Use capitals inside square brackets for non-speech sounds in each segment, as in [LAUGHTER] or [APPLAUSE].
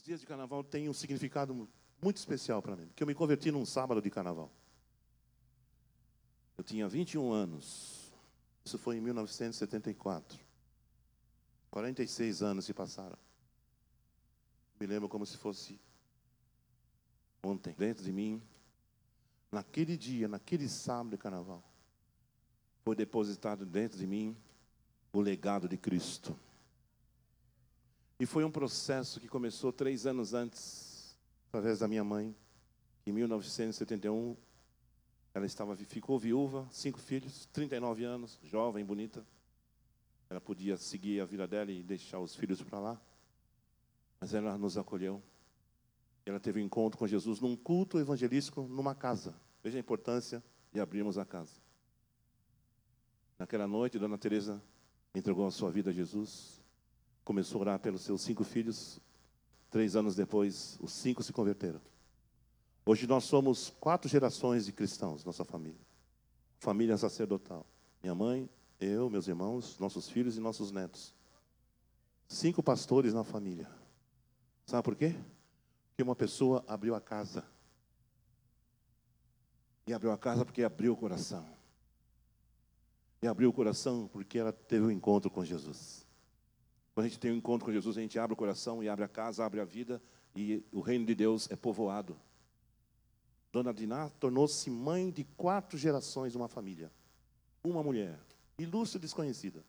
Os dias de carnaval têm um significado muito especial para mim, porque eu me converti num sábado de carnaval. Eu tinha 21 anos. Isso foi em 1974. 46 anos se passaram. Me lembro como se fosse ontem. Dentro de mim, naquele dia, naquele sábado de carnaval, foi depositado dentro de mim o legado de Cristo. E foi um processo que começou três anos antes, através da minha mãe. Em 1971, ela estava, ficou viúva, cinco filhos, 39 anos, jovem, bonita. Ela podia seguir a vida dela e deixar os filhos para lá. Mas ela nos acolheu. Ela teve um encontro com Jesus num culto evangelístico numa casa. Veja a importância de abrirmos a casa. Naquela noite, Dona Teresa entregou a sua vida a Jesus começou a orar pelos seus cinco filhos. Três anos depois, os cinco se converteram. Hoje nós somos quatro gerações de cristãos, nossa família. Família sacerdotal. Minha mãe, eu, meus irmãos, nossos filhos e nossos netos. Cinco pastores na família. Sabe por quê? Porque uma pessoa abriu a casa. E abriu a casa porque abriu o coração. E abriu o coração porque ela teve um encontro com Jesus. Quando a gente tem um encontro com Jesus, a gente abre o coração e abre a casa, abre a vida e o reino de Deus é povoado. Dona Diná tornou-se mãe de quatro gerações de uma família. Uma mulher, ilustre e desconhecida,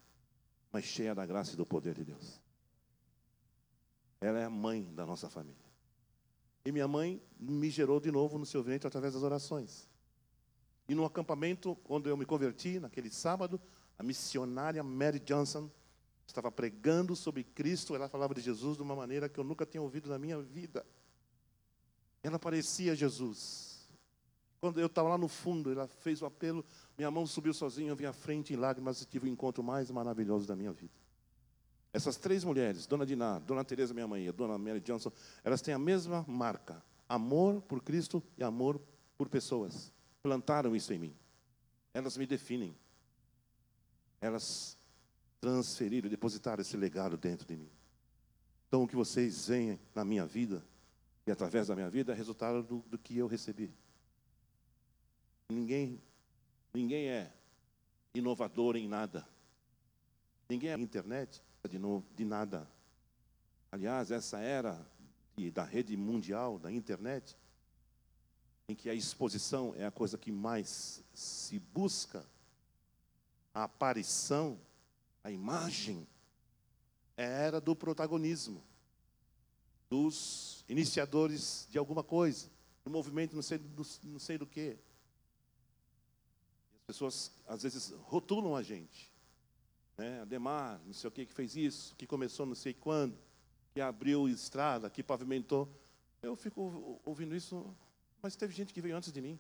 mas cheia da graça e do poder de Deus. Ela é a mãe da nossa família. E minha mãe me gerou de novo no seu ventre através das orações. E no acampamento, quando eu me converti, naquele sábado, a missionária Mary Johnson estava pregando sobre Cristo, ela falava de Jesus de uma maneira que eu nunca tinha ouvido na minha vida. Ela parecia Jesus. Quando eu estava lá no fundo, ela fez o apelo, minha mão subiu sozinha, eu vi à frente em lágrimas e tive o encontro mais maravilhoso da minha vida. Essas três mulheres, Dona Diná, Dona Teresa, minha mãe, e Dona Mary Johnson, elas têm a mesma marca: amor por Cristo e amor por pessoas. Plantaram isso em mim. Elas me definem. Elas transferir, depositar esse legado dentro de mim. Então, o que vocês veem na minha vida, e através da minha vida, é resultado do, do que eu recebi. Ninguém, ninguém é inovador em nada. Ninguém é internet de, de nada. Aliás, essa era de, da rede mundial, da internet, em que a exposição é a coisa que mais se busca, a aparição a imagem era do protagonismo, dos iniciadores de alguma coisa, do movimento não sei, do, não sei do que. As pessoas às vezes rotulam a gente. Né? Ademar, não sei o que, que fez isso, que começou não sei quando, que abriu estrada, que pavimentou. Eu fico ouvindo isso, mas teve gente que veio antes de mim.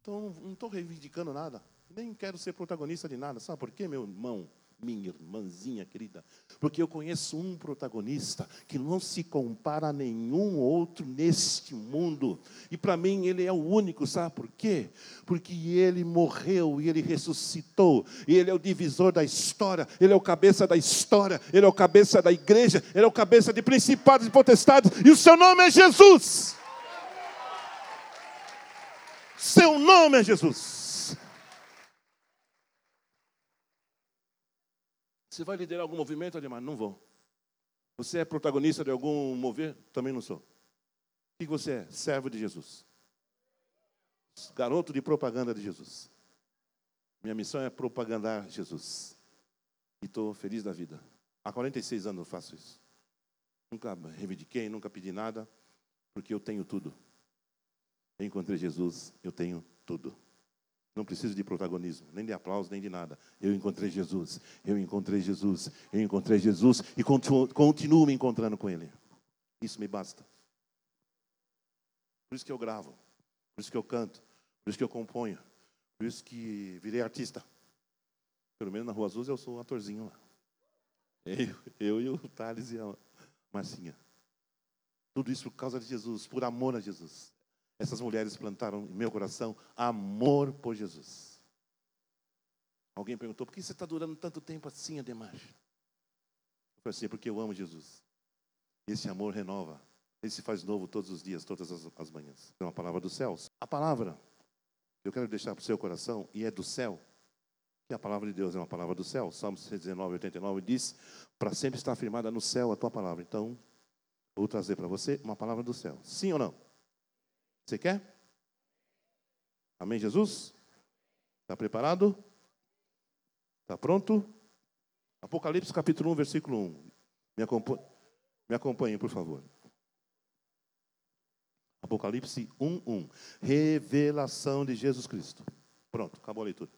Então não estou reivindicando nada. Nem quero ser protagonista de nada. Sabe por quê, meu irmão? Minha irmãzinha querida, porque eu conheço um protagonista que não se compara a nenhum outro neste mundo, e para mim ele é o único, sabe por quê? Porque ele morreu e ele ressuscitou, e ele é o divisor da história, ele é o cabeça da história, ele é o cabeça da igreja, ele é o cabeça de principados e potestades, e o seu nome é Jesus. Seu nome é Jesus. Você vai liderar algum movimento, Ademar? Não vou. Você é protagonista de algum mover? Também não sou. O que você é? Servo de Jesus. Garoto de propaganda de Jesus. Minha missão é propagandar Jesus. E estou feliz da vida. Há 46 anos eu faço isso. Nunca reivindiquei, nunca pedi nada, porque eu tenho tudo. Eu encontrei Jesus, eu tenho tudo. Não preciso de protagonismo, nem de aplauso, nem de nada. Eu encontrei Jesus, eu encontrei Jesus, eu encontrei Jesus e continuo, continuo me encontrando com Ele. Isso me basta. Por isso que eu gravo, por isso que eu canto, por isso que eu componho, por isso que virei artista. Pelo menos na Rua Azul eu sou um atorzinho lá. Eu, eu e o Thales e a Marcinha. Tudo isso por causa de Jesus, por amor a Jesus. Essas mulheres plantaram em meu coração amor por Jesus. Alguém perguntou: por que você está durando tanto tempo assim, Ademar? Eu falei assim: porque eu amo Jesus. Esse amor renova. Ele se faz novo todos os dias, todas as, as manhãs. É uma palavra dos céus. A palavra que eu quero deixar para o seu coração, e é do céu, que a palavra de Deus é uma palavra do céu. Salmo 119, 89 diz: Para sempre está afirmada no céu a tua palavra. Então, vou trazer para você uma palavra do céu. Sim ou não? Você quer? Amém, Jesus? Está preparado? Está pronto? Apocalipse capítulo 1, versículo 1. Me acompanhe, me acompanhe por favor. Apocalipse 1, 1. Revelação de Jesus Cristo. Pronto, acabou a leitura.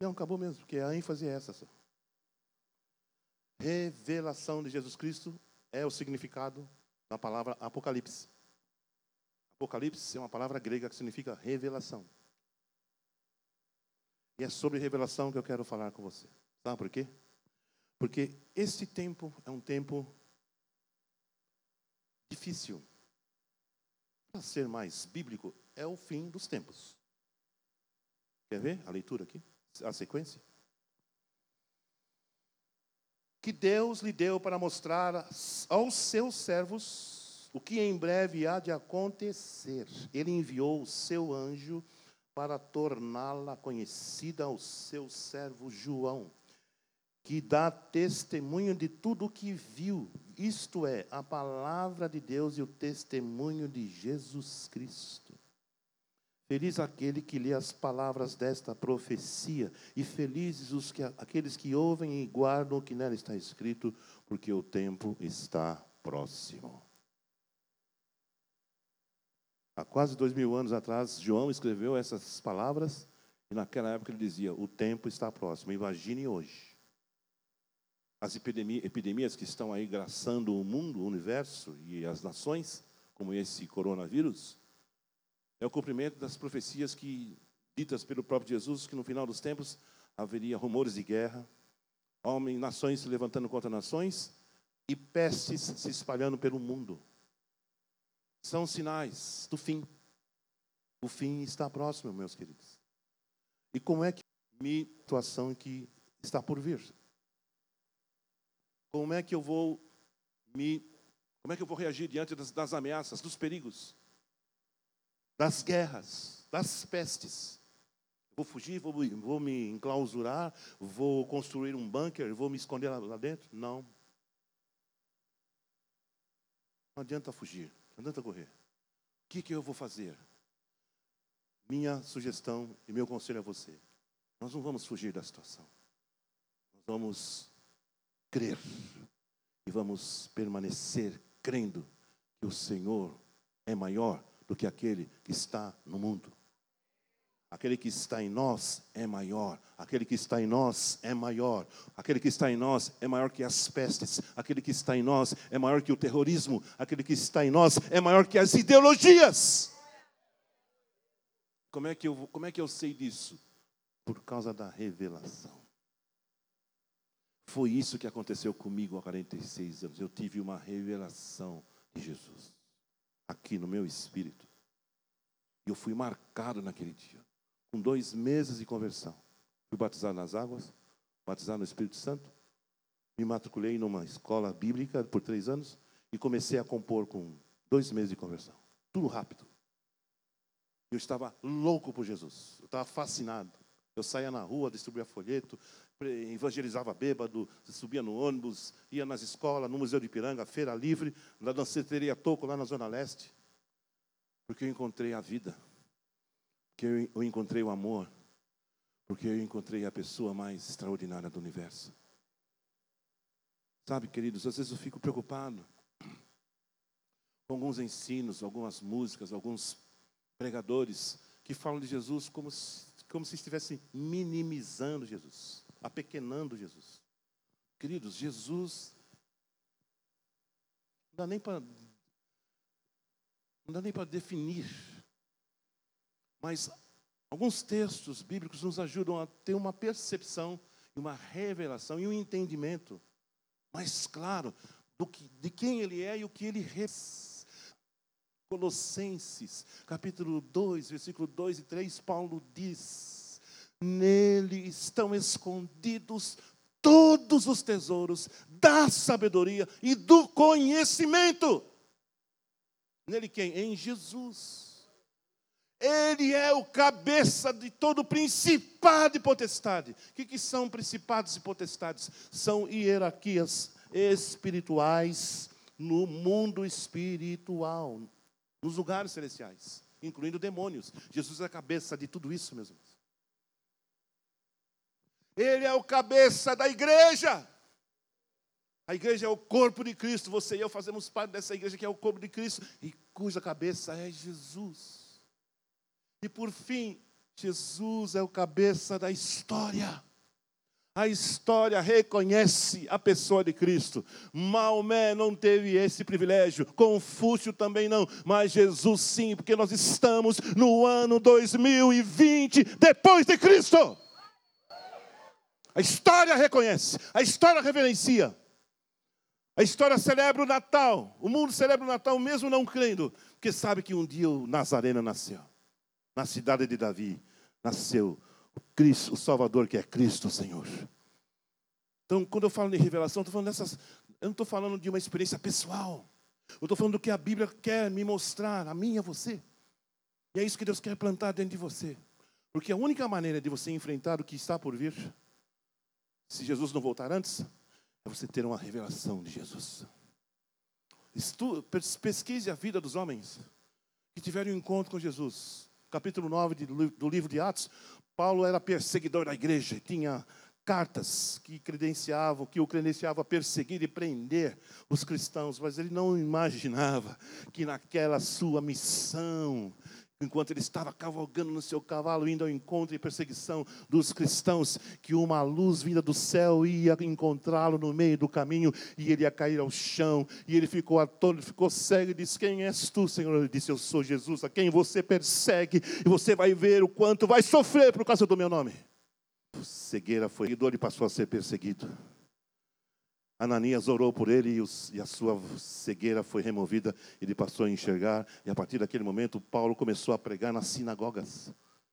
Não, acabou mesmo, porque a ênfase é essa. Só. Revelação de Jesus Cristo é o significado da palavra Apocalipse. Apocalipse é uma palavra grega que significa revelação. E é sobre revelação que eu quero falar com você. Sabe por quê? Porque esse tempo é um tempo difícil. Para ser mais bíblico, é o fim dos tempos. Quer ver a leitura aqui? A sequência? Que Deus lhe deu para mostrar aos seus servos o que em breve há de acontecer. Ele enviou o seu anjo para torná-la conhecida ao seu servo João, que dá testemunho de tudo o que viu, isto é, a palavra de Deus e o testemunho de Jesus Cristo. Feliz aquele que lê as palavras desta profecia, e felizes os que, aqueles que ouvem e guardam o que nela está escrito, porque o tempo está próximo. Há quase dois mil anos atrás, João escreveu essas palavras e naquela época ele dizia: O tempo está próximo. Imagine hoje. As epidemias que estão aí graçando o mundo, o universo e as nações, como esse coronavírus, é o cumprimento das profecias que ditas pelo próprio Jesus que no final dos tempos haveria rumores de guerra, homens, nações se levantando contra nações e pestes se espalhando pelo mundo são sinais do fim. O fim está próximo, meus queridos. E como é que me situação que está por vir? Como é que eu vou me como é que eu vou reagir diante das, das ameaças, dos perigos, das guerras, das pestes? Vou fugir, vou, vou me enclausurar, vou construir um bunker, vou me esconder lá, lá dentro? Não. Não adianta fugir. Não adianta correr. O que, que eu vou fazer? Minha sugestão e meu conselho a você: nós não vamos fugir da situação. Nós vamos crer e vamos permanecer crendo que o Senhor é maior do que aquele que está no mundo. Aquele que está em nós é maior. Aquele que está em nós é maior. Aquele que está em nós é maior que as pestes. Aquele que está em nós é maior que o terrorismo. Aquele que está em nós é maior que as ideologias. Como é que eu, como é que eu sei disso? Por causa da revelação. Foi isso que aconteceu comigo há 46 anos. Eu tive uma revelação de Jesus aqui no meu espírito. E eu fui marcado naquele dia com dois meses de conversão. Fui batizado nas águas, batizado no Espírito Santo, me matriculei numa escola bíblica por três anos e comecei a compor com dois meses de conversão. Tudo rápido. Eu estava louco por Jesus, eu estava fascinado. Eu saía na rua, distribuía folheto, evangelizava bêbado, subia no ônibus, ia nas escolas, no Museu de Piranga, Feira Livre, na danceteria Toco, lá na Zona Leste. Porque eu encontrei a vida. Porque eu encontrei o amor. Porque eu encontrei a pessoa mais extraordinária do universo. Sabe, queridos, às vezes eu fico preocupado com alguns ensinos, algumas músicas, alguns pregadores que falam de Jesus como se, como se estivessem minimizando Jesus, apequenando Jesus. Queridos, Jesus não dá nem para não dá nem para definir mas alguns textos bíblicos nos ajudam a ter uma percepção, uma revelação e um entendimento mais claro do que, de quem ele é e o que ele fez. Colossenses, capítulo 2, versículo 2 e 3, Paulo diz: Nele estão escondidos todos os tesouros da sabedoria e do conhecimento. Nele quem? Em Jesus. Ele é o cabeça de todo principado e potestade. O que, que são principados e potestades? São hierarquias espirituais no mundo espiritual, nos lugares celestiais, incluindo demônios. Jesus é a cabeça de tudo isso, meus irmãos. Ele é o cabeça da igreja. A igreja é o corpo de Cristo. Você e eu fazemos parte dessa igreja que é o corpo de Cristo e cuja cabeça é Jesus. E por fim, Jesus é o cabeça da história. A história reconhece a pessoa de Cristo. Maomé não teve esse privilégio, Confúcio também não, mas Jesus sim, porque nós estamos no ano 2020 depois de Cristo. A história reconhece, a história reverencia. A história celebra o Natal. O mundo celebra o Natal mesmo não crendo, porque sabe que um dia o Nazareno nasceu. Na cidade de Davi nasceu o Cristo, o Salvador que é Cristo, Senhor. Então, quando eu falo de revelação, estou falando dessas, eu não estou falando de uma experiência pessoal. Eu estou falando do que a Bíblia quer me mostrar, a mim e a você. E é isso que Deus quer plantar dentro de você. Porque a única maneira de você enfrentar o que está por vir se Jesus não voltar antes, é você ter uma revelação de Jesus. Estu, pesquise a vida dos homens que tiveram um encontro com Jesus. Capítulo 9 do livro de Atos, Paulo era perseguidor da igreja, tinha cartas que credenciavam, que o credenciavam a perseguir e prender os cristãos, mas ele não imaginava que naquela sua missão enquanto ele estava cavalgando no seu cavalo, indo ao encontro e perseguição dos cristãos, que uma luz vinda do céu ia encontrá-lo no meio do caminho e ele ia cair ao chão. E ele ficou atônito, ficou cego e disse: Quem és tu, Senhor? Ele disse: Eu sou Jesus, a quem você persegue, e você vai ver o quanto vai sofrer por causa do meu nome. Cegueira foi e passou a ser perseguido. Ananias orou por ele e, a sua cegueira foi removida, ele passou a enxergar, e a partir daquele momento Paulo começou a pregar nas sinagogas.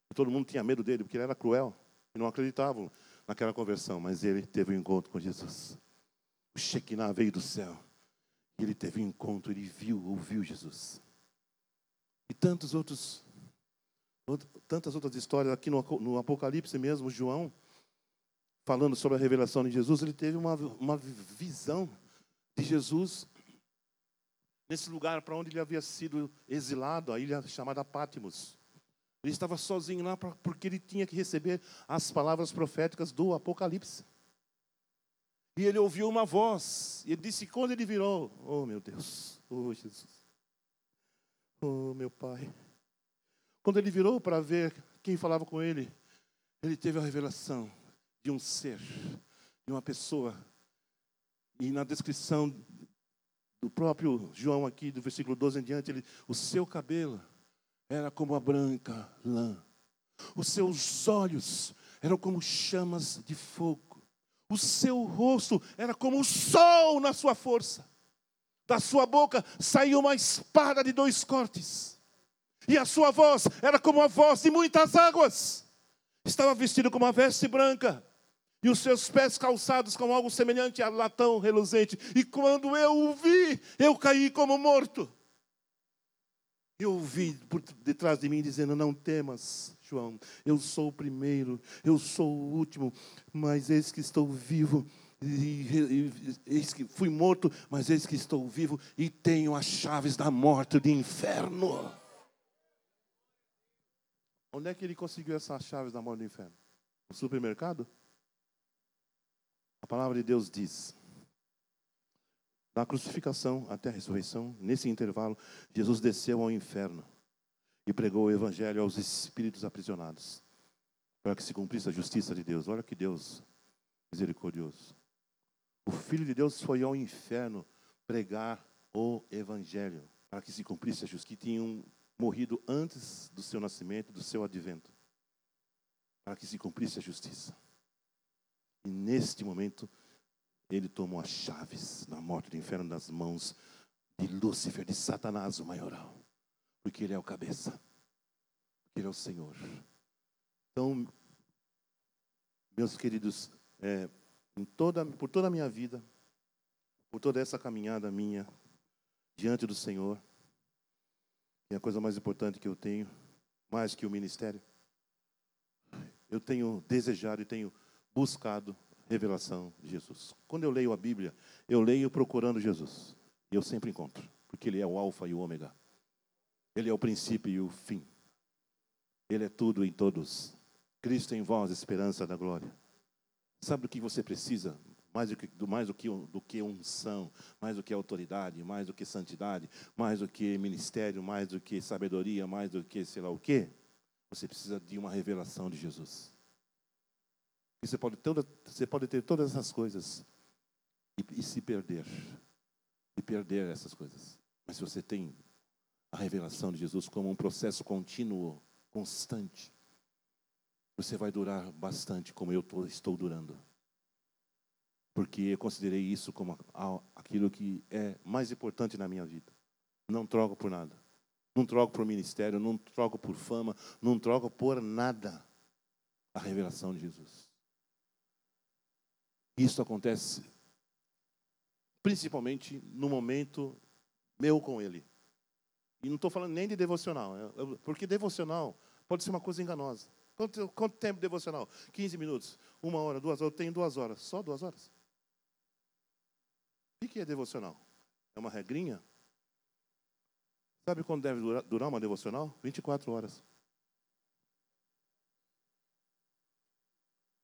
E todo mundo tinha medo dele, porque ele era cruel, e não acreditavam naquela conversão, mas ele teve um encontro com Jesus. O Shekinah veio do céu, e ele teve um encontro, ele viu, ouviu Jesus. E tantos outros, tantas outras histórias aqui no, no Apocalipse mesmo, João, falando sobre a revelação de Jesus, ele teve uma, uma visão de Jesus nesse lugar para onde ele havia sido exilado, a ilha chamada Pátimos. Ele estava sozinho lá porque ele tinha que receber as palavras proféticas do Apocalipse. E ele ouviu uma voz, e ele disse: quando ele virou, oh meu Deus, oh Jesus, oh meu Pai. Quando ele virou para ver quem falava com ele, ele teve a revelação de um ser, de uma pessoa. E na descrição do próprio João aqui, do versículo 12 em diante, ele, o seu cabelo era como a branca lã. Os seus olhos eram como chamas de fogo. O seu rosto era como o sol na sua força. Da sua boca saiu uma espada de dois cortes. E a sua voz era como a voz de muitas águas. Estava vestido com uma veste branca e os seus pés calçados com algo semelhante a latão reluzente. E quando eu o vi, eu caí como morto. Eu ouvi por detrás de mim dizendo: Não temas, João, eu sou o primeiro, eu sou o último, mas eis que estou vivo. E, eis que fui morto, mas eis que estou vivo e tenho as chaves da morte e do inferno. Onde é que ele conseguiu essas chaves da morte do inferno? No supermercado? Palavra de Deus diz: da crucificação até a ressurreição, nesse intervalo, Jesus desceu ao inferno e pregou o evangelho aos espíritos aprisionados, para que se cumprisse a justiça de Deus. Olha que Deus misericordioso. O Filho de Deus foi ao inferno pregar o evangelho, para que se cumprisse a justiça que tinham morrido antes do seu nascimento, do seu advento, para que se cumprisse a justiça. E neste momento, ele tomou as chaves da morte do inferno das mãos de Lúcifer, de Satanás, o maioral. Porque ele é o cabeça. Porque ele é o Senhor. Então, meus queridos, é, toda, por toda a minha vida, por toda essa caminhada minha diante do Senhor, é a coisa mais importante que eu tenho, mais que o ministério, eu tenho desejado e tenho buscado revelação de Jesus. Quando eu leio a Bíblia, eu leio procurando Jesus. E eu sempre encontro, porque Ele é o Alfa e o Ômega. Ele é o princípio e o fim. Ele é tudo em todos. Cristo em vós, esperança da glória. Sabe do que você precisa? Mais do que, do, mais do que, do que unção, mais do que autoridade, mais do que santidade, mais do que ministério, mais do que sabedoria, mais do que sei lá o quê. Você precisa de uma revelação de Jesus. E você pode, toda, você pode ter todas essas coisas e, e se perder. E perder essas coisas. Mas se você tem a revelação de Jesus como um processo contínuo, constante, você vai durar bastante como eu tô, estou durando. Porque eu considerei isso como aquilo que é mais importante na minha vida. Não troco por nada. Não troco por ministério, não troco por fama, não troco por nada. A revelação de Jesus. Isso acontece principalmente no momento meu com Ele. E não estou falando nem de devocional, porque devocional pode ser uma coisa enganosa. Quanto, quanto tempo devocional? 15 minutos, uma hora, duas horas. Eu tenho duas horas. Só duas horas? O que é devocional? É uma regrinha? Sabe quando deve durar, uma devocional? 24 horas.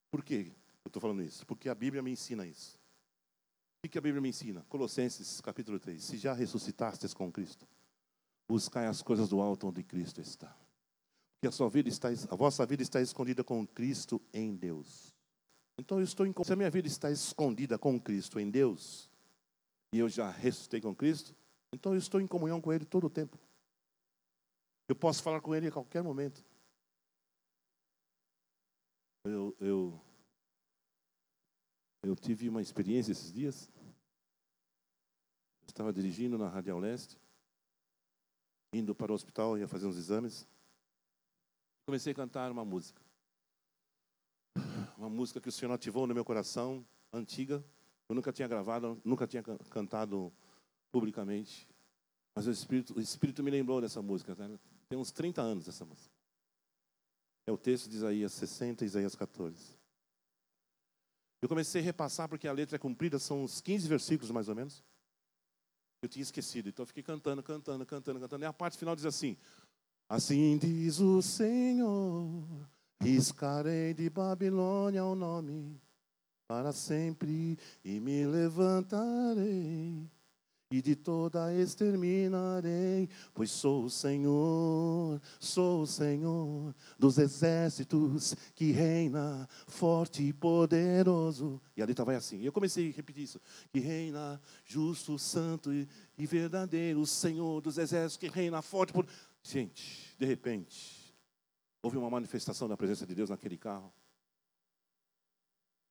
Por que eu estou falando isso? Porque a Bíblia me ensina isso. O que a Bíblia me ensina? Colossenses capítulo 3. Se já ressuscitastes com Cristo, buscai as coisas do alto onde Cristo está. Porque a sua vida está, a vossa vida está escondida com Cristo em Deus. Então eu estou em, se a minha vida está escondida com Cristo em Deus, e eu já ressuscitei com Cristo, então eu estou em comunhão com Ele todo o tempo. Eu posso falar com Ele a qualquer momento. Eu, eu, eu tive uma experiência esses dias. Eu estava dirigindo na Radial Leste, indo para o hospital, ia fazer uns exames. Comecei a cantar uma música. Uma música que o Senhor ativou no meu coração, antiga. Eu nunca tinha gravado, nunca tinha cantado publicamente. Mas o Espírito, o Espírito me lembrou dessa música. Né? Tem uns 30 anos essa música. É o texto de Isaías 60 e Isaías 14. Eu comecei a repassar porque a letra é comprida, são uns 15 versículos mais ou menos. Eu tinha esquecido, então eu fiquei cantando, cantando, cantando, cantando. E a parte final diz assim: Assim diz o Senhor, riscarei de Babilônia o nome para sempre e me levantarei e de toda exterminarei, pois sou o Senhor, sou o Senhor dos exércitos que reina forte e poderoso. E a letra vai assim. Eu comecei a repetir isso: que reina justo, santo e, e verdadeiro, o Senhor dos exércitos que reina forte por Gente, de repente, houve uma manifestação da presença de Deus naquele carro.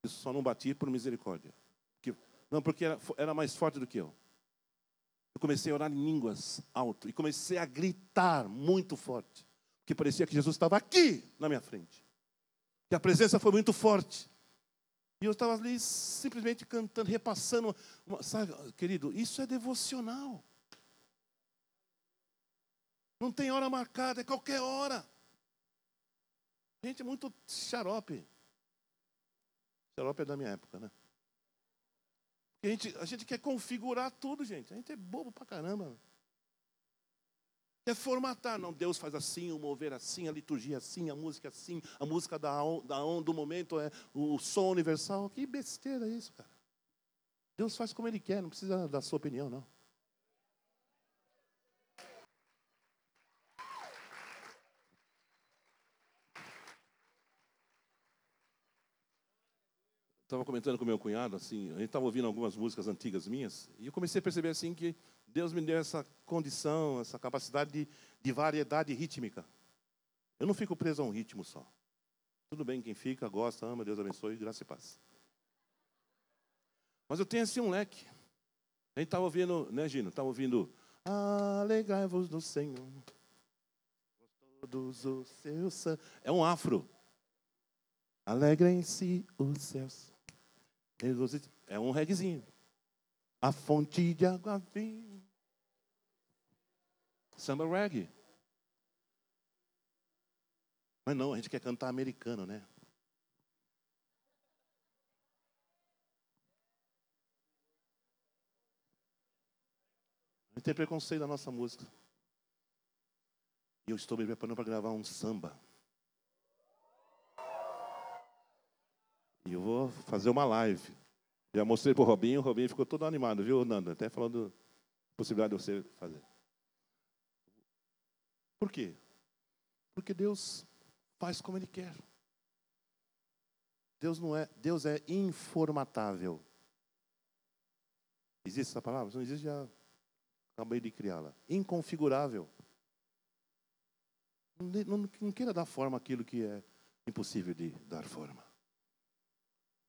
Isso só não batia por misericórdia. Não, porque era, era mais forte do que eu. Eu comecei a orar em línguas alto e comecei a gritar muito forte, porque parecia que Jesus estava aqui na minha frente. E a presença foi muito forte. E eu estava ali simplesmente cantando, repassando. Uma, sabe, querido, isso é devocional. Não tem hora marcada, é qualquer hora. Gente, é muito xarope. Xarope é da minha época, né? A gente, a gente quer configurar tudo, gente. A gente é bobo pra caramba. Quer formatar. Não, Deus faz assim, o mover assim, a liturgia assim, a música assim, a música da, da do momento é o som universal. Que besteira é isso, cara. Deus faz como Ele quer, não precisa da sua opinião, não. Estava comentando com meu cunhado, assim, a gente estava ouvindo algumas músicas antigas minhas, e eu comecei a perceber assim que Deus me deu essa condição, essa capacidade de, de variedade rítmica. Eu não fico preso a um ritmo só. Tudo bem, quem fica, gosta, ama, Deus abençoe, graça e paz. Mas eu tenho assim um leque. A gente estava ouvindo, né, Gino? Estava ouvindo Alegrai-vos Senhor. Todos os seus. É um afro. Alegrem-se os céus É um reguezinho. A fonte de água viva. Samba reggae. Mas não, a gente quer cantar americano, né? A gente tem preconceito da nossa música. E eu estou me preparando para gravar um samba. E eu vou fazer uma live. Já mostrei para o Robinho, o Robinho ficou todo animado, viu, Nando? Até falando possibilidade de você fazer. Por quê? Porque Deus faz como Ele quer. Deus não é, Deus é informatável. Existe essa palavra? Não existe, já acabei de criá-la. Inconfigurável. Não, não, não queira dar forma àquilo que é impossível de dar forma.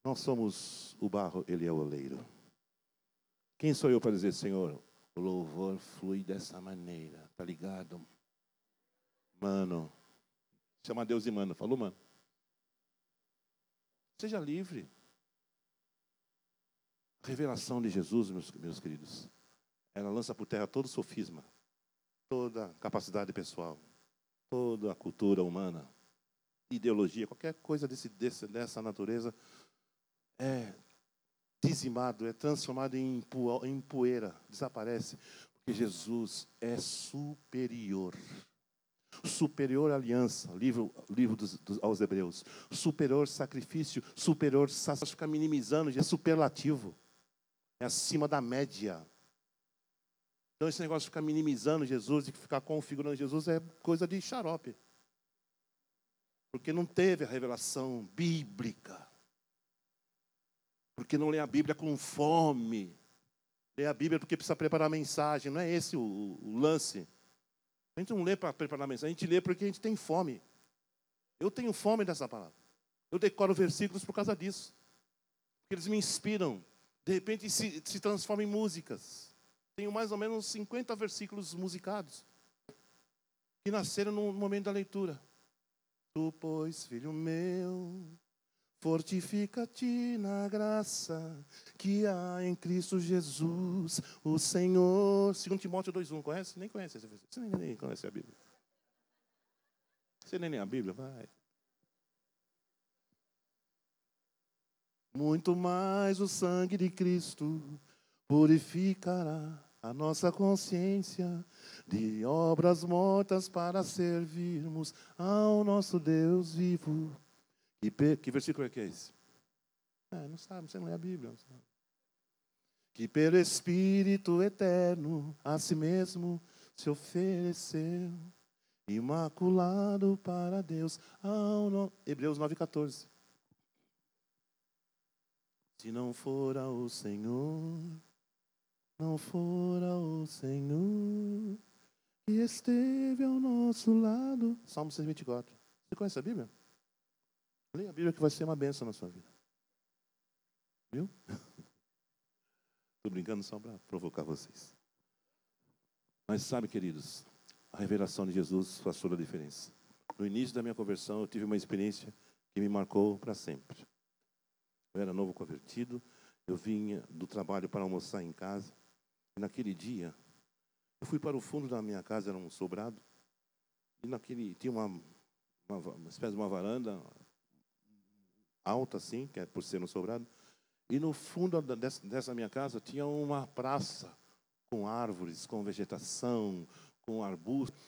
Nós somos o barro, ele é o oleiro. Quem sou eu para dizer, Senhor, o louvor flui dessa maneira, tá ligado? Mano, chama Deus de mano, falou, mano. Seja livre. A revelação de Jesus, meus, meus queridos, ela lança por terra todo sofisma, toda capacidade pessoal, toda a cultura humana, ideologia, qualquer coisa desse, desse, dessa natureza é dizimado, é transformado em, poeira, desaparece, porque Jesus é superior. Superior aliança, livro, livro dos, dos, aos Hebreus. Superior sacrifício, superior sacrifício. Fica minimizando, é superlativo. É acima da média. Então, esse negócio de ficar minimizando Jesus e ficar configurando Jesus é coisa de xarope. Porque não teve a revelação bíblica. Porque não lê a Bíblia com fome. Lê a Bíblia porque precisa preparar a mensagem. Não é esse o, o lance. A gente não lê para preparar a mensagem, a gente lê porque a gente tem fome. Eu tenho fome dessa palavra. Eu decoro versículos por causa disso. Porque eles me inspiram. De repente se, se transformam em músicas. Tenho mais ou menos 50 versículos musicados. Que nasceram no momento da leitura. Tu, pois, filho meu, Fortifica-te na graça que há em Cristo Jesus, o Senhor. 2 Timóteo 2,1, conhece? Nem conhece. Você nem, nem conhece a Bíblia. Você nem lê a Bíblia? Vai. Muito mais o sangue de Cristo purificará a nossa consciência de obras mortas para servirmos ao nosso Deus vivo. Que, que versículo é que é esse? É, não sabe, você não lê a Bíblia. Que pelo Espírito eterno a si mesmo se ofereceu, imaculado para Deus. Ao no... Hebreus 9,14. Se não fora o Senhor, não fora o Senhor que esteve ao nosso lado. Salmo 124. Você conhece a Bíblia? Leia a Bíblia que vai ser uma benção na sua vida. Viu? [LAUGHS] Estou brincando só para provocar vocês. Mas sabe, queridos, a revelação de Jesus faz toda a diferença. No início da minha conversão, eu tive uma experiência que me marcou para sempre. Eu era novo convertido, eu vinha do trabalho para almoçar em casa. E naquele dia, eu fui para o fundo da minha casa, era um sobrado. E naquele tinha uma, uma, uma espécie de uma varanda, alta assim, que é por ser no sobrado. E no fundo dessa, minha casa tinha uma praça com árvores, com vegetação, com arbustos.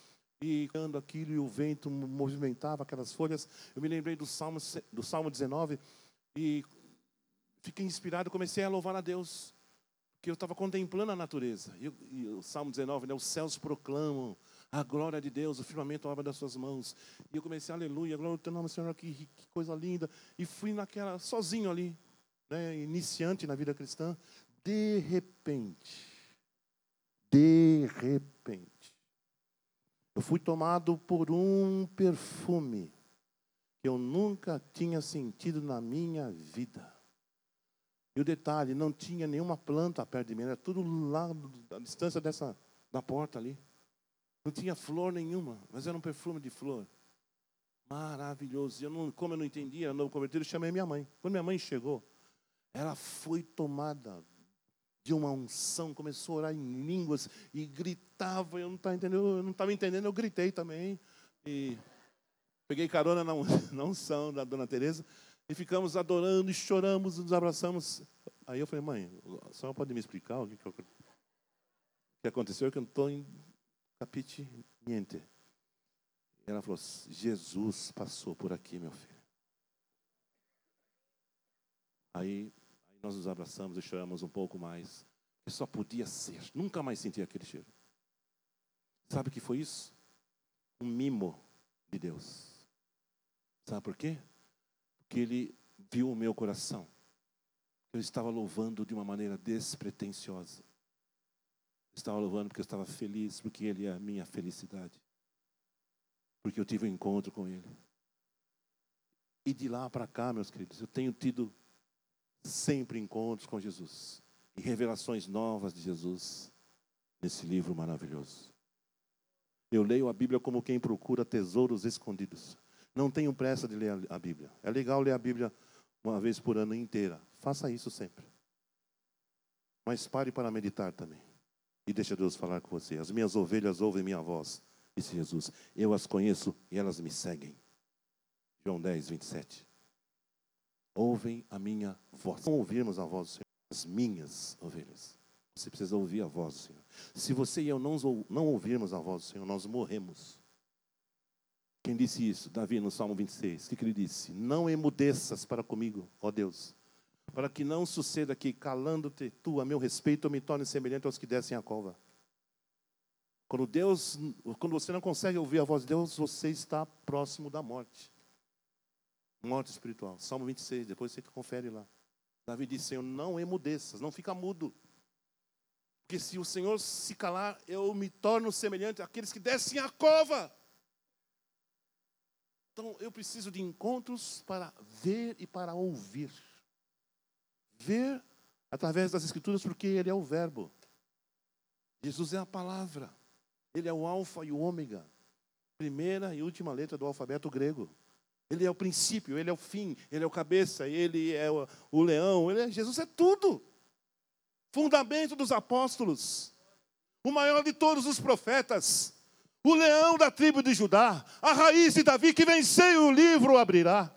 E quando aquilo e o vento movimentava aquelas folhas, eu me lembrei do Salmo, do Salmo 19 e fiquei inspirado, comecei a louvar a Deus, porque eu estava contemplando a natureza. E, e o Salmo 19, né, os céus proclamam a glória de Deus, o firmamento a obra das suas mãos. E eu comecei, aleluia, glória ao teu nome, Senhor, que, que coisa linda. E fui naquela, sozinho ali, né, iniciante na vida cristã. De repente, de repente, eu fui tomado por um perfume que eu nunca tinha sentido na minha vida. E o detalhe, não tinha nenhuma planta perto de mim, era tudo lá, a distância dessa, da porta ali. Não tinha flor nenhuma, mas era um perfume de flor. Maravilhoso. Eu não, como eu não entendia, novo convertido, eu chamei minha mãe. Quando minha mãe chegou, ela foi tomada de uma unção, começou a orar em línguas e gritava, eu não estava entendendo, eu não estava entendendo, eu gritei também. E peguei carona [LAUGHS] na, unção da dona Teresa e ficamos adorando e choramos, nos abraçamos. Aí eu falei, mãe, a senhora pode me explicar o que, que aconteceu? Que eu não estou capite niente. Ela falou, Jesus passou por aqui, meu filho. Aí nós nos abraçamos e choramos um pouco mais. E só podia ser. Nunca mais senti aquele cheiro. Sabe o que foi isso? Um mimo de Deus. Sabe por quê? Porque Ele viu o meu coração. Eu estava louvando de uma maneira despretensiosa. Estava louvando porque eu estava feliz, porque Ele é a minha felicidade. Porque eu tive um encontro com Ele. E de lá para cá, meus queridos, eu tenho tido sempre encontros com Jesus e revelações novas de Jesus nesse livro maravilhoso. Eu leio a Bíblia como quem procura tesouros escondidos. Não tenho pressa de ler a Bíblia. É legal ler a Bíblia uma vez por ano inteira. Faça isso sempre. Mas pare para meditar também. E deixa Deus falar com você. As minhas ovelhas ouvem minha voz, disse Jesus. Eu as conheço e elas me seguem. João 10, 27 ouvem a minha voz. Não ouvirmos a voz do Senhor, as minhas ovelhas. Você precisa ouvir a voz do Senhor. Se você e eu não, não ouvirmos a voz do Senhor, nós morremos. Quem disse isso? Davi, no Salmo 26. O que, que ele disse? Não emudeças para comigo, ó Deus, para que não suceda que, calando-te tu a meu respeito, eu me torne semelhante aos que descem a cova. Quando Deus, quando você não consegue ouvir a voz de Deus, você está próximo da morte. Morte espiritual. Salmo 26, depois você confere lá. Davi disse: Senhor, não emudeças, não fica mudo. Porque se o Senhor se calar, eu me torno semelhante àqueles que descem a cova. Então eu preciso de encontros para ver e para ouvir. Ver através das Escrituras, porque Ele é o Verbo. Jesus é a palavra. Ele é o Alfa e o Ômega. Primeira e última letra do alfabeto grego. Ele é o princípio, ele é o fim, ele é o cabeça, ele é o, o leão, ele é, Jesus é tudo. Fundamento dos apóstolos, o maior de todos os profetas, o leão da tribo de Judá, a raiz de Davi que venceu o livro abrirá.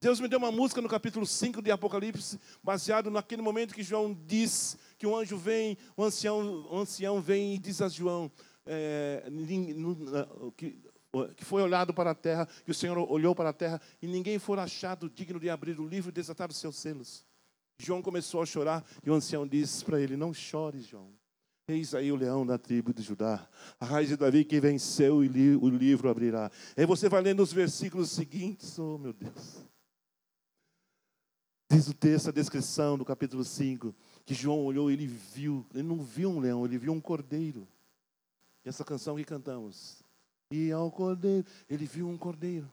Deus me deu uma música no capítulo 5 de Apocalipse, baseado naquele momento que João diz que o anjo vem, o ancião, o ancião vem e diz a João, é, que que foi olhado para a terra, que o Senhor olhou para a terra e ninguém for achado digno de abrir o livro e desatar os seus selos. João começou a chorar e o ancião disse para ele: Não chores, João. Eis aí o leão da tribo de Judá, a raiz de Davi que venceu e li, o livro abrirá. Aí você vai lendo os versículos seguintes, oh meu Deus. Diz o texto, a descrição do capítulo 5, que João olhou e ele viu, ele não viu um leão, ele viu um cordeiro. E essa canção que cantamos, e ao cordeiro. Ele viu um cordeiro.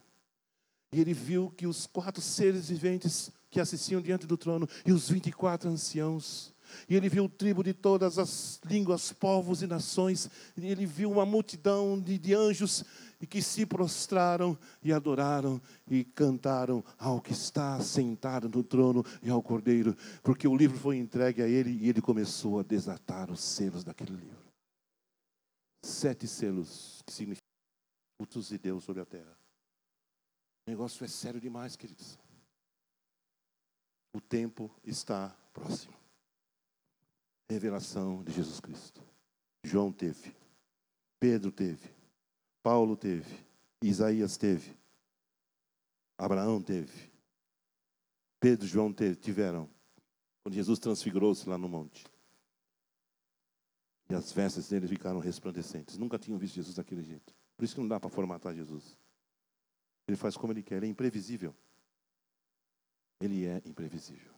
E ele viu que os quatro seres viventes que assistiam diante do trono e os 24 anciãos. E ele viu tribo de todas as línguas, povos e nações. E ele viu uma multidão de, de anjos e que se prostraram e adoraram e cantaram ao que está sentado no trono e ao cordeiro, porque o livro foi entregue a ele e ele começou a desatar os selos daquele livro. Sete selos, que significa cultos de Deus sobre a terra. O negócio é sério demais, queridos. O tempo está próximo. Revelação de Jesus Cristo. João teve, Pedro teve, Paulo teve, Isaías teve, Abraão teve, Pedro e João teve, tiveram, quando Jesus transfigurou-se lá no monte. E as vestes dele ficaram resplandecentes. Nunca tinham visto Jesus daquele jeito. Por isso que não dá para formatar Jesus. Ele faz como ele quer, ele é imprevisível. Ele é imprevisível.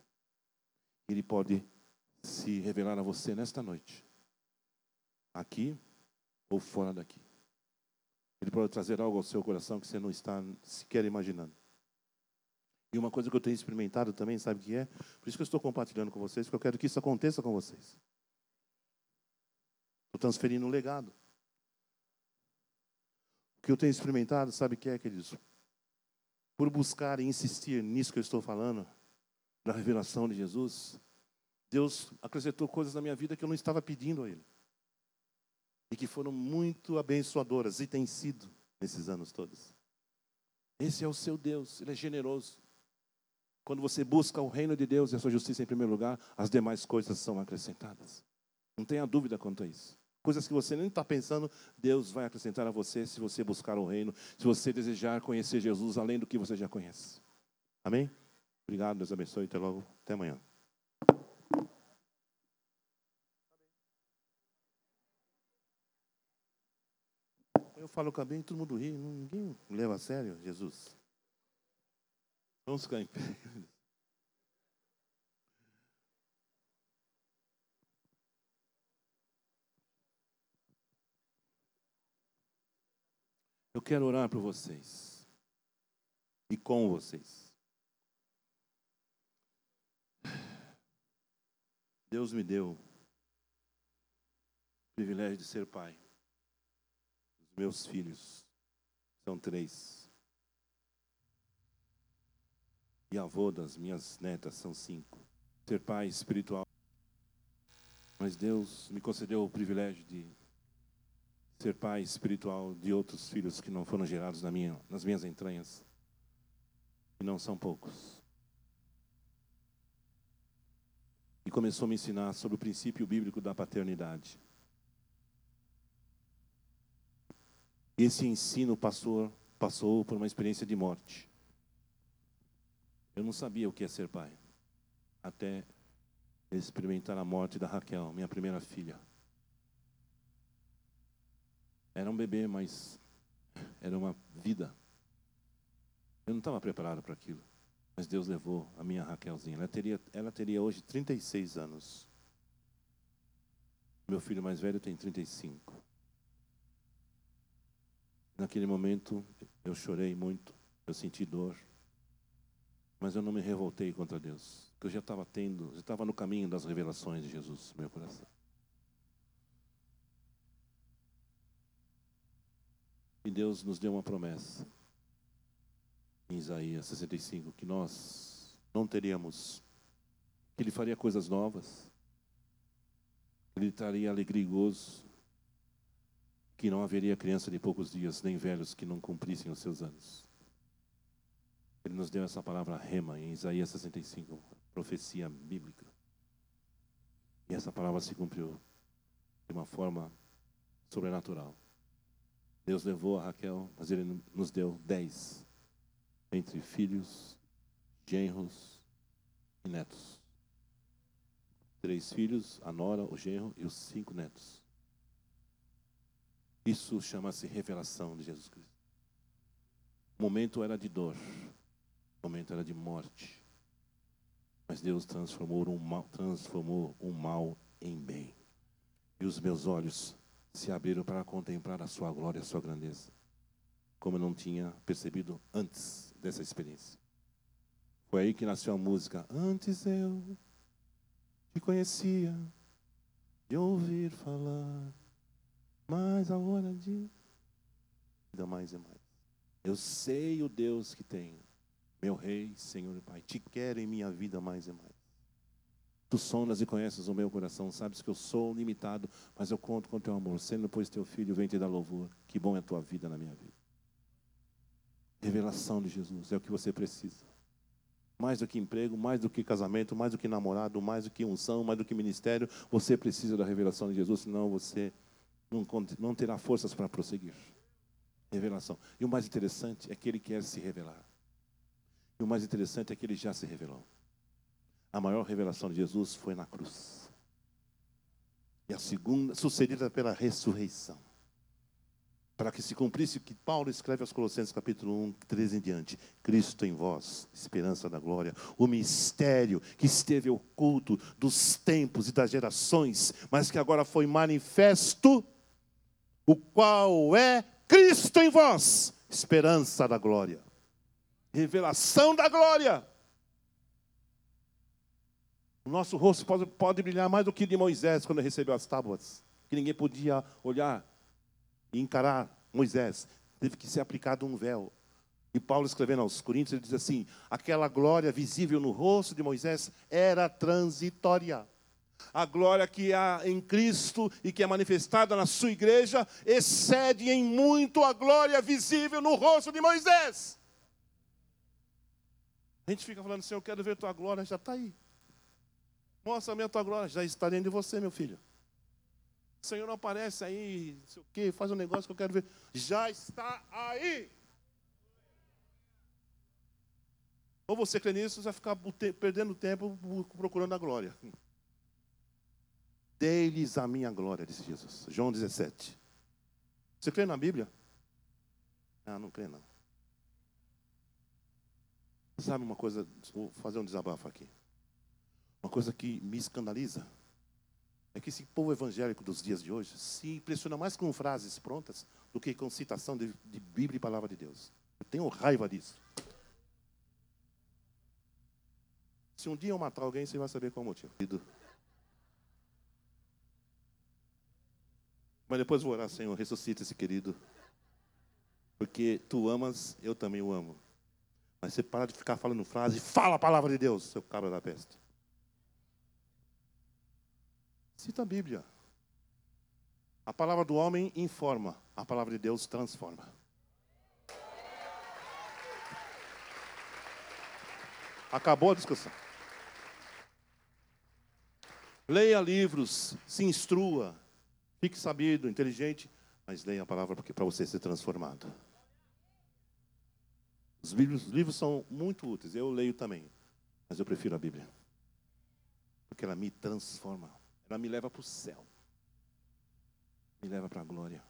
Ele pode se revelar a você nesta noite, aqui ou fora daqui. Ele pode trazer algo ao seu coração que você não está sequer imaginando. E uma coisa que eu tenho experimentado também, sabe o que é? Por isso que eu estou compartilhando com vocês, porque eu quero que isso aconteça com vocês. Estou transferindo um legado que eu tenho experimentado, sabe o que é, queridos? Por buscar e insistir nisso que eu estou falando, da revelação de Jesus, Deus acrescentou coisas na minha vida que eu não estava pedindo a Ele. E que foram muito abençoadoras e têm sido nesses anos todos. Esse é o seu Deus, Ele é generoso. Quando você busca o reino de Deus e a sua justiça em primeiro lugar, as demais coisas são acrescentadas. Não tenha dúvida quanto a isso. Coisas que você nem está pensando, Deus vai acrescentar a você se você buscar o reino, se você desejar conhecer Jesus além do que você já conhece. Amém? Obrigado, Deus abençoe. Até logo. Até amanhã. Eu falo a bem, todo mundo ri, ninguém leva a sério Jesus. Vamos ficar em pé. Eu quero orar por vocês e com vocês. Deus me deu o privilégio de ser pai. Meus filhos são três. E avô das minhas netas são cinco. Ser pai espiritual. Mas Deus me concedeu o privilégio de ser pai espiritual de outros filhos que não foram gerados na minha, nas minhas entranhas. E não são poucos. E começou a me ensinar sobre o princípio bíblico da paternidade. Esse ensino passou, passou por uma experiência de morte. Eu não sabia o que é ser pai, até experimentar a morte da Raquel, minha primeira filha. Era um bebê, mas era uma vida. Eu não estava preparado para aquilo. Mas Deus levou a minha Raquelzinha. Ela teria, ela teria hoje 36 anos. Meu filho mais velho tem 35. Naquele momento, eu chorei muito, eu senti dor. Mas eu não me revoltei contra Deus, porque eu já estava tendo, já estava no caminho das revelações de Jesus no meu coração. E Deus nos deu uma promessa em Isaías 65 que nós não teríamos, que Ele faria coisas novas, que Ele traria alegria e gozo, que não haveria criança de poucos dias, nem velhos que não cumprissem os seus anos. Ele nos deu essa palavra rema em Isaías 65, profecia bíblica. E essa palavra se cumpriu de uma forma sobrenatural. Deus levou a Raquel, mas ele nos deu dez, entre filhos, genros e netos. Três filhos, a nora, o genro e os cinco netos. Isso chama-se revelação de Jesus Cristo. O momento era de dor, o momento era de morte. Mas Deus transformou um mal, transformou um mal em bem. E os meus olhos se abriram para contemplar a sua glória, a sua grandeza, como eu não tinha percebido antes dessa experiência. Foi aí que nasceu a música Antes eu te conhecia de ouvir falar, mas a hora de ainda mais e mais. Eu sei o Deus que tenho meu Rei, Senhor e Pai, te quero em minha vida mais e mais. Tu sondas e conheces o meu coração, sabes que eu sou limitado, mas eu conto com teu amor. Sendo, pois, teu filho, vem te dar louvor. Que bom é a tua vida na minha vida. Revelação de Jesus é o que você precisa. Mais do que emprego, mais do que casamento, mais do que namorado, mais do que unção, mais do que ministério, você precisa da revelação de Jesus, senão você não, não terá forças para prosseguir. Revelação. E o mais interessante é que ele quer se revelar. E o mais interessante é que ele já se revelou. A maior revelação de Jesus foi na cruz. E a segunda, sucedida pela ressurreição. Para que se cumprisse o que Paulo escreve aos Colossenses, capítulo 1, 13 em diante. Cristo em vós, esperança da glória. O mistério que esteve oculto dos tempos e das gerações, mas que agora foi manifesto, o qual é Cristo em vós, esperança da glória revelação da glória. O nosso rosto pode, pode brilhar mais do que de Moisés quando recebeu as tábuas, que ninguém podia olhar e encarar Moisés. Teve que ser aplicado um véu. E Paulo escrevendo aos Coríntios, ele diz assim: aquela glória visível no rosto de Moisés era transitória. A glória que há em Cristo e que é manifestada na sua igreja excede em muito a glória visível no rosto de Moisés. A gente fica falando assim: eu quero ver tua glória, já está aí. Mostra-me a tua glória, já está dentro de você, meu filho. O Senhor não aparece aí, não sei o quê, faz um negócio que eu quero ver. Já está aí. Ou você crê nisso, você vai ficar perdendo tempo procurando a glória. Dei-lhes a minha glória, disse Jesus. João 17. Você crê na Bíblia? Ah, não crê não. Sabe uma coisa, vou fazer um desabafo aqui. Uma coisa que me escandaliza é que esse povo evangélico dos dias de hoje se impressiona mais com frases prontas do que com citação de, de Bíblia e palavra de Deus. Eu tenho raiva disso. Se um dia eu matar alguém, você vai saber qual é o motivo. Mas depois vou orar, Senhor, ressuscita esse querido. Porque tu amas, eu também o amo. Mas você para de ficar falando frase, fala a palavra de Deus, seu cabra da peste. Cita a Bíblia. A palavra do homem informa, a palavra de Deus transforma. Acabou a discussão. Leia livros, se instrua, fique sabido, inteligente, mas leia a palavra para você ser transformado. Os livros, os livros são muito úteis, eu leio também, mas eu prefiro a Bíblia, porque ela me transforma, ela me leva para o céu, me leva para a glória.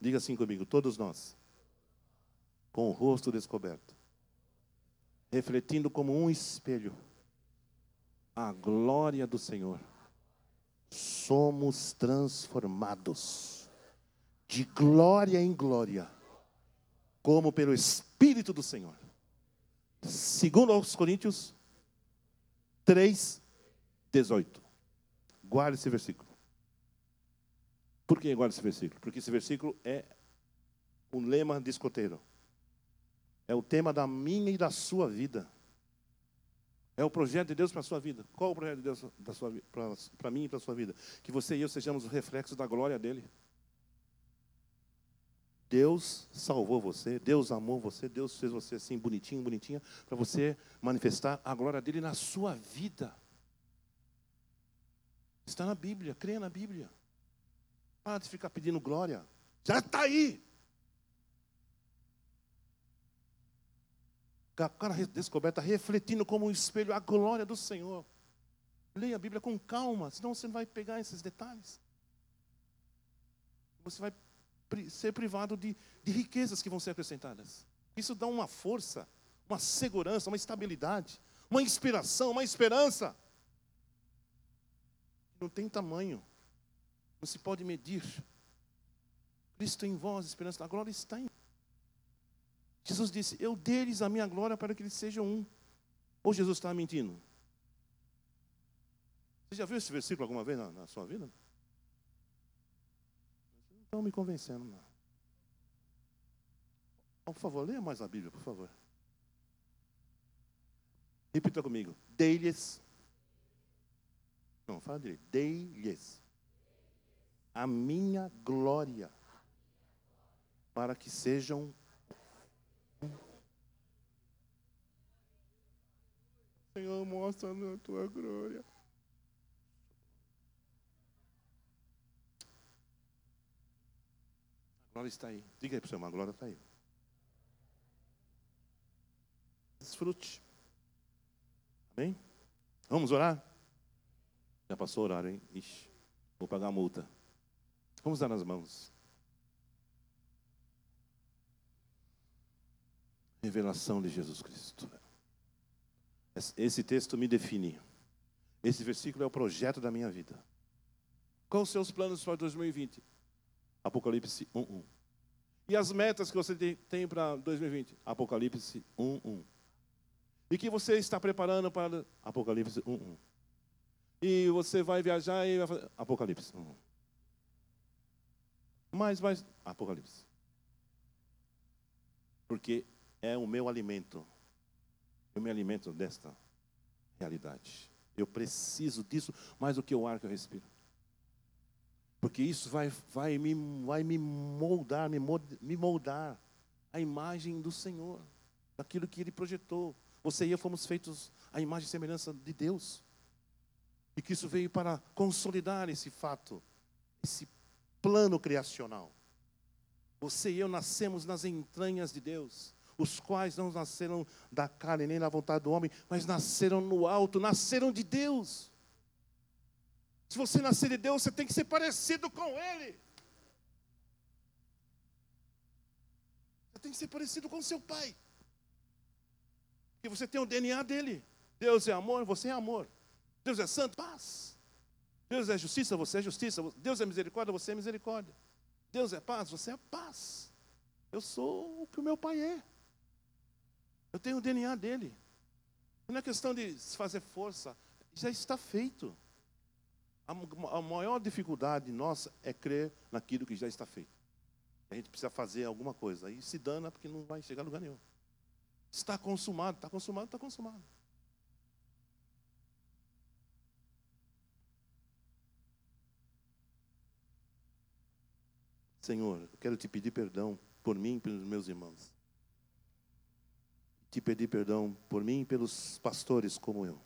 Diga assim comigo: todos nós, com o rosto descoberto, refletindo como um espelho a glória do Senhor, somos transformados de glória em glória, como pelo Espírito do Senhor. Segundo aos Coríntios 3, 18. Guarde esse versículo. Por que guarde esse versículo? Porque esse versículo é um lema de escoteiro. É o tema da minha e da sua vida. É o projeto de Deus para a sua vida. Qual o projeto de Deus para mim e para a sua vida? Que você e eu sejamos o reflexo da glória dele. Deus salvou você, Deus amou você, Deus fez você assim bonitinho, bonitinha, para você manifestar a glória dele na sua vida. Está na Bíblia, creia na Bíblia. Para de ficar pedindo glória. Já está aí. Cara descoberta, refletindo como um espelho a glória do Senhor. Leia a Bíblia com calma, senão você não vai pegar esses detalhes. Você vai ser privado de, de riquezas que vão ser acrescentadas. Isso dá uma força, uma segurança, uma estabilidade, uma inspiração, uma esperança. Não tem tamanho, não se pode medir. Cristo em vós, esperança da glória está em Jesus disse: Eu deles a minha glória para que eles sejam um. Ou Jesus está mentindo? Você já viu esse versículo alguma vez na, na sua vida? Não estão me convencendo, não. Por favor, leia mais a Bíblia, por favor. Repita comigo. Dei-lhes. Não, fala direito. Dei-lhes a minha glória para que sejam Senhor, mostra a tua glória. A glória está aí. Diga aí para o irmão, a glória está aí. Desfrute. Amém? Vamos orar? Já passou o horário, hein? Ixi, vou pagar a multa. Vamos dar nas mãos. Revelação de Jesus Cristo. Esse texto me define. Esse versículo é o projeto da minha vida. Quais os seus planos para 2020? Apocalipse 1:1. E as metas que você tem para 2020? Apocalipse 1:1. E que você está preparando para Apocalipse 1:1. E você vai viajar e vai fazer Apocalipse 1:1. Mais, mais Apocalipse. Porque é o meu alimento. Eu me alimento desta realidade. Eu preciso disso mais do que o ar que eu respiro. Porque isso vai, vai, me, vai me moldar, me me moldar a imagem do Senhor, daquilo que Ele projetou. Você e eu fomos feitos à imagem e semelhança de Deus. E que isso veio para consolidar esse fato, esse plano criacional. Você e eu nascemos nas entranhas de Deus, os quais não nasceram da carne nem da vontade do homem, mas nasceram no alto, nasceram de Deus. Se você nascer de Deus, você tem que ser parecido com Ele. Você tem que ser parecido com seu pai. Porque você tem o DNA dele. Deus é amor, você é amor. Deus é santo, paz. Deus é justiça, você é justiça. Deus é misericórdia, você é misericórdia. Deus é paz, você é paz. Eu sou o que o meu pai é. Eu tenho o DNA dele. Não é questão de fazer força, já está feito. A, maior dificuldade nossa é crer naquilo que já está feito. A gente precisa fazer alguma coisa. Aí se dana porque não vai chegar a lugar nenhum. Está consumado, está consumado, está consumado. Senhor, eu quero te pedir perdão por mim e pelos meus irmãos. Te pedir perdão por mim e pelos pastores como eu.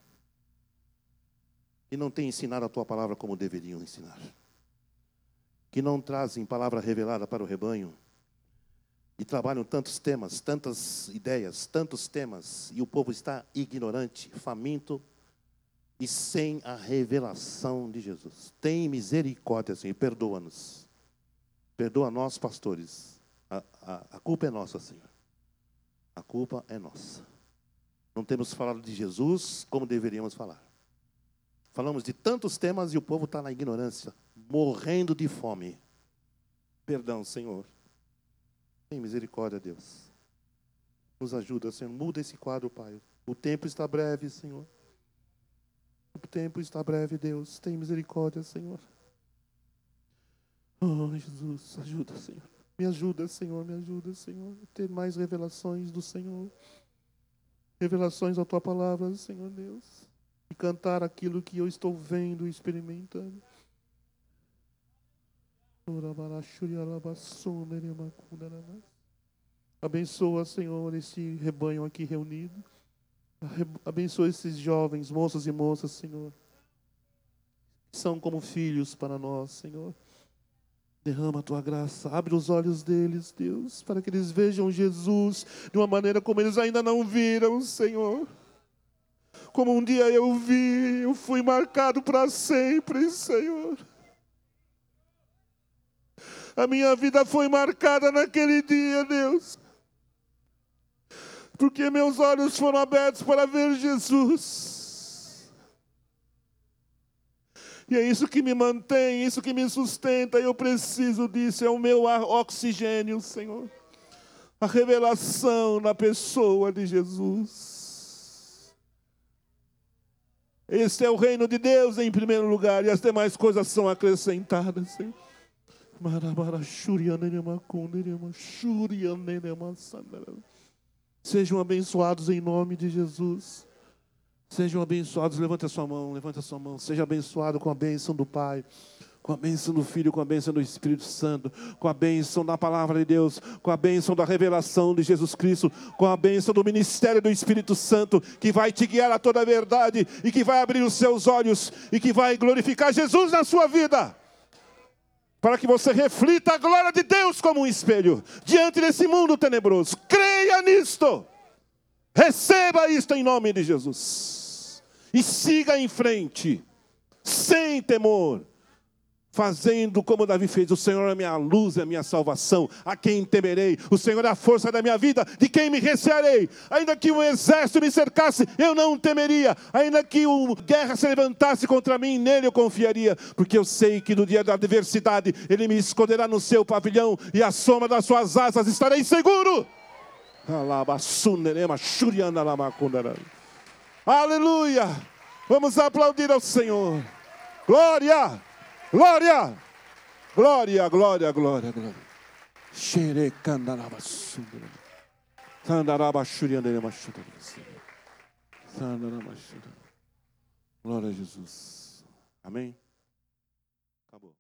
Que não têm ensinado a tua palavra como deveriam ensinar. Que não trazem palavra revelada para o rebanho. E trabalham tantos temas, tantas ideias, tantos temas, e o povo está ignorante, faminto e sem a revelação de Jesus. Tem misericórdia, Senhor, perdoa-nos. Perdoa nós, pastores. A, a, a culpa é nossa, Senhor. A culpa é nossa. Não temos falado de Jesus como deveríamos falar. Falamos de tantos temas e o povo está na ignorância, morrendo de fome. Perdão, Senhor. Tem misericórdia, Deus. Nos ajuda, Senhor. Muda esse quadro, Pai. O tempo está breve, Senhor. O tempo está breve, Deus. Tem misericórdia, Senhor. Oh, Jesus, ajuda, Senhor. Me ajuda, Senhor, me ajuda, Senhor. A ter mais revelações do Senhor. Revelações da tua palavra, Senhor Deus. E cantar aquilo que eu estou vendo e experimentando. Abençoa, Senhor, esse rebanho aqui reunido. Abençoa esses jovens, moças e moças, Senhor. São como filhos para nós, Senhor. Derrama a tua graça, abre os olhos deles, Deus, para que eles vejam Jesus de uma maneira como eles ainda não viram, Senhor. Como um dia eu vi, eu fui marcado para sempre, Senhor. A minha vida foi marcada naquele dia, Deus. Porque meus olhos foram abertos para ver Jesus. E é isso que me mantém, isso que me sustenta. Eu preciso disso. É o meu oxigênio, Senhor. A revelação na pessoa de Jesus. Este é o reino de Deus em primeiro lugar, e as demais coisas são acrescentadas, Senhor. Sejam abençoados em nome de Jesus. Sejam abençoados, levante a sua mão, levante a sua mão. Seja abençoado com a bênção do Pai, com a bênção do Filho, com a bênção do Espírito Santo, com a bênção da palavra de Deus, com a bênção da revelação de Jesus Cristo, com a bênção do ministério do Espírito Santo, que vai te guiar a toda a verdade e que vai abrir os seus olhos e que vai glorificar Jesus na sua vida. Para que você reflita a glória de Deus como um espelho diante desse mundo tenebroso. Creia nisto. Receba isto em nome de Jesus e siga em frente, sem temor, fazendo como Davi fez: O Senhor é minha luz, é minha salvação, a quem temerei? O Senhor é a força da minha vida, de quem me recearei? Ainda que um exército me cercasse, eu não temeria, ainda que uma guerra se levantasse contra mim, nele eu confiaria, porque eu sei que no dia da adversidade ele me esconderá no seu pavilhão e à sombra das suas asas estarei seguro. Alabassunerema, shurianda lamacundarana. Aleluia! Vamos aplaudir ao Senhor. Glória! Glória! Glória, glória, glória, glória. Glória a Jesus. Amém? Acabou.